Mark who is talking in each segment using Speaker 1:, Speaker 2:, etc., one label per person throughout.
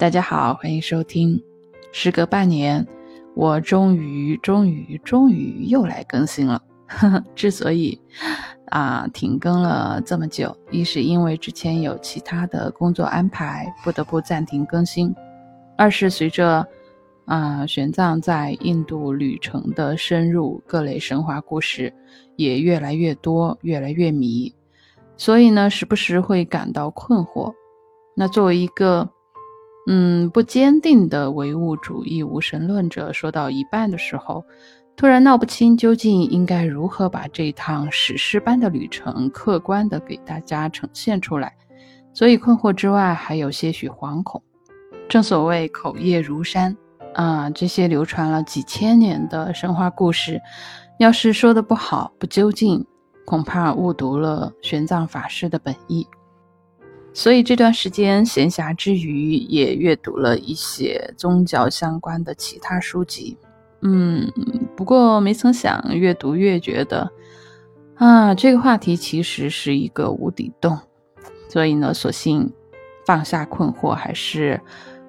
Speaker 1: 大家好，欢迎收听。时隔半年，我终于、终于、终于又来更新了。呵 呵之所以啊停更了这么久，一是因为之前有其他的工作安排，不得不暂停更新；二是随着啊玄奘在印度旅程的深入，各类神话故事也越来越多，越来越迷，所以呢，时不时会感到困惑。那作为一个嗯，不坚定的唯物主义无神论者，说到一半的时候，突然闹不清究竟应该如何把这趟史诗般的旅程客观的给大家呈现出来，所以困惑之外还有些许惶恐。正所谓口业如山啊，这些流传了几千年的神话故事，要是说的不好不究竟，恐怕误读了玄奘法师的本意。所以这段时间闲暇之余，也阅读了一些宗教相关的其他书籍。嗯，不过没曾想，越读越觉得，啊，这个话题其实是一个无底洞。所以呢，索性放下困惑，还是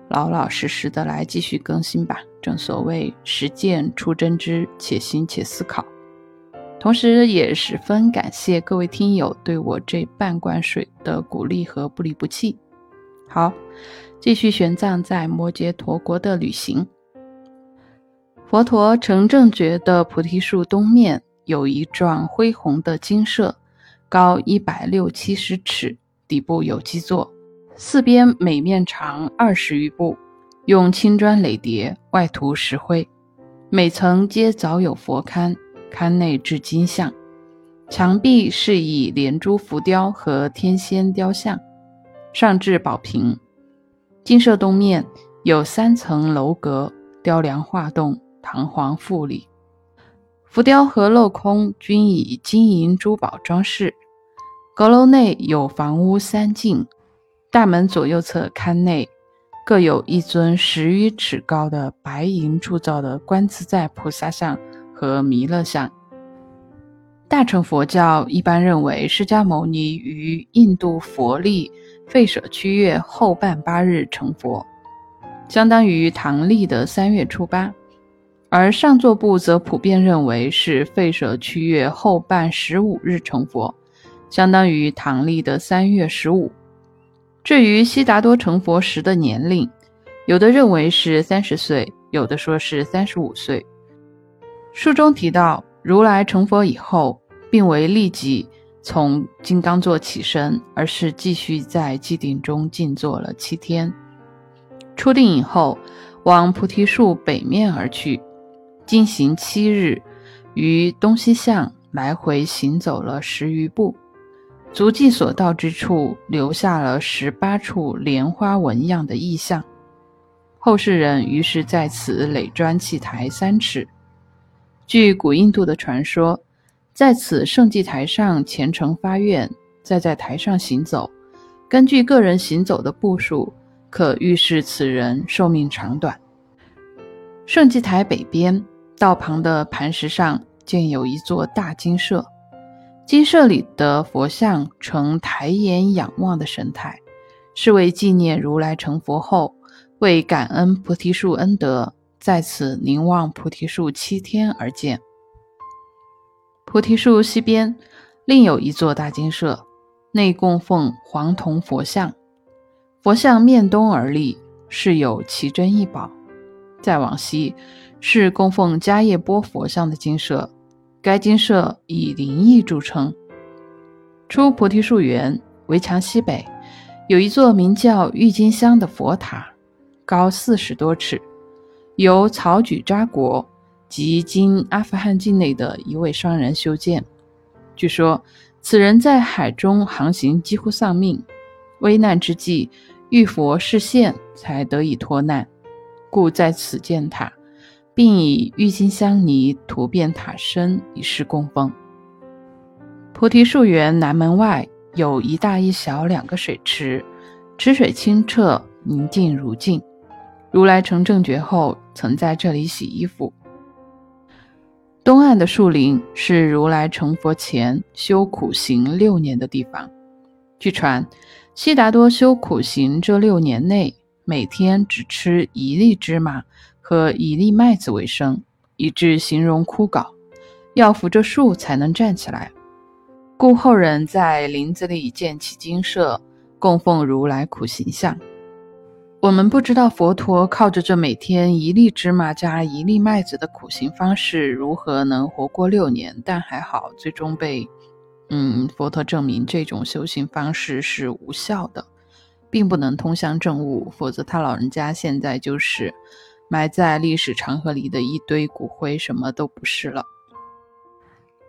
Speaker 1: 老老实实的来继续更新吧。正所谓实践出真知，且行且思考。同时，也十分感谢各位听友对我这半罐水的鼓励和不离不弃。好，继续玄奘在摩羯陀国的旅行。佛陀成正觉的菩提树东面有一幢恢宏的精舍，高一百六七十尺，底部有基座，四边每面长二十余步，用青砖垒叠，外涂石灰，每层皆早有佛龛。龛内置金像，墙壁饰以连珠浮雕和天仙雕像，上置宝瓶。金舍东面有三层楼阁，雕梁画栋，堂皇富丽。浮雕和镂空均以金银珠宝装饰。阁楼内有房屋三进，大门左右侧龛内各有一尊十余尺高的白银铸造的观自在菩萨像。和弥勒像，大乘佛教一般认为，释迦牟尼于印度佛历吠舍区月后半八日成佛，相当于唐历的三月初八；而上座部则普遍认为是吠舍区月后半十五日成佛，相当于唐历的三月十五。至于悉达多成佛时的年龄，有的认为是三十岁，有的说是三十五岁。书中提到，如来成佛以后，并未立即从金刚座起身，而是继续在寂定中静坐了七天。出定以后，往菩提树北面而去，经行七日，于东西向来回行走了十余步，足迹所到之处，留下了十八处莲花纹样的意象。后世人于是在此垒砖砌台三尺。据古印度的传说，在此圣祭台上虔诚发愿，再在台上行走，根据个人行走的步数，可预示此人寿命长短。圣祭台北边道旁的磐石上建有一座大金舍，金舍里的佛像呈抬眼仰望的神态，是为纪念如来成佛后，为感恩菩提树恩德。在此凝望菩提树七天而建。菩提树西边另有一座大金舍，内供奉黄铜佛像，佛像面东而立，是有奇珍异宝。再往西是供奉迦叶波佛像的金舍，该金舍以灵异著称。出菩提树园围墙西北有一座名叫郁金香的佛塔，高四十多尺。由曹举扎国及今阿富汗境内的一位商人修建。据说此人在海中航行几乎丧命，危难之际遇佛示现，才得以脱难，故在此建塔，并以郁金香泥涂遍塔身，以示供奉。菩提树园南门外有一大一小两个水池，池水清澈，宁静如镜。如来成正觉后，曾在这里洗衣服。东岸的树林是如来成佛前修苦行六年的地方。据传，悉达多修苦行这六年内，每天只吃一粒芝麻和一粒麦子为生，以致形容枯槁，要扶着树才能站起来。故后人在林子里建起精舍，供奉如来苦行像。我们不知道佛陀靠着这每天一粒芝麻加一粒麦子的苦行方式，如何能活过六年？但还好，最终被，嗯，佛陀证明这种修行方式是无效的，并不能通向正悟。否则，他老人家现在就是埋在历史长河里的一堆骨灰，什么都不是了。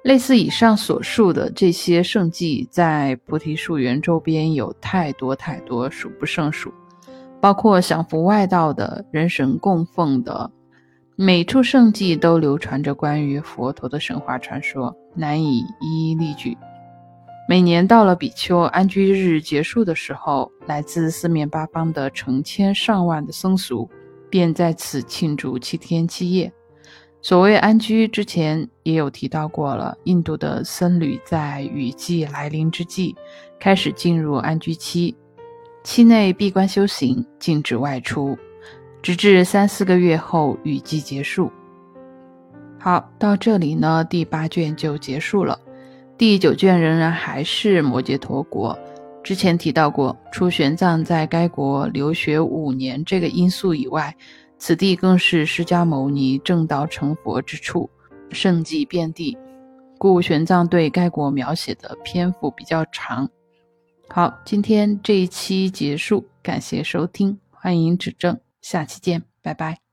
Speaker 1: 类似以上所述的这些圣迹，在菩提树园周边有太多太多，数不胜数。包括享福外道的人神供奉的每处圣迹，都流传着关于佛陀的神话传说，难以一一例举。每年到了比丘安居日结束的时候，来自四面八方的成千上万的僧俗便在此庆祝七天七夜。所谓安居，之前也有提到过了。印度的僧侣在雨季来临之际，开始进入安居期。期内闭关修行，禁止外出，直至三四个月后雨季结束。好，到这里呢，第八卷就结束了。第九卷仍然还是摩羯陀国。之前提到过，除玄奘在该国留学五年这个因素以外，此地更是释迦牟尼正道成佛之处，圣迹遍地，故玄奘对该国描写的篇幅比较长。好，今天这一期结束，感谢收听，欢迎指正，下期见，拜拜。